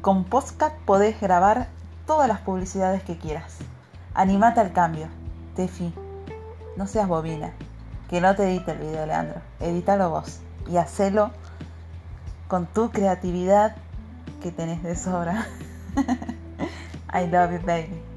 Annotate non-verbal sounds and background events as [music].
Con Postcat podés grabar todas las publicidades que quieras. Animate al cambio. Tefi, no seas bobina. Que no te edite el video, Leandro. Edítalo vos. Y hacelo con tu creatividad que tenés de sobra. [laughs] I love you, baby.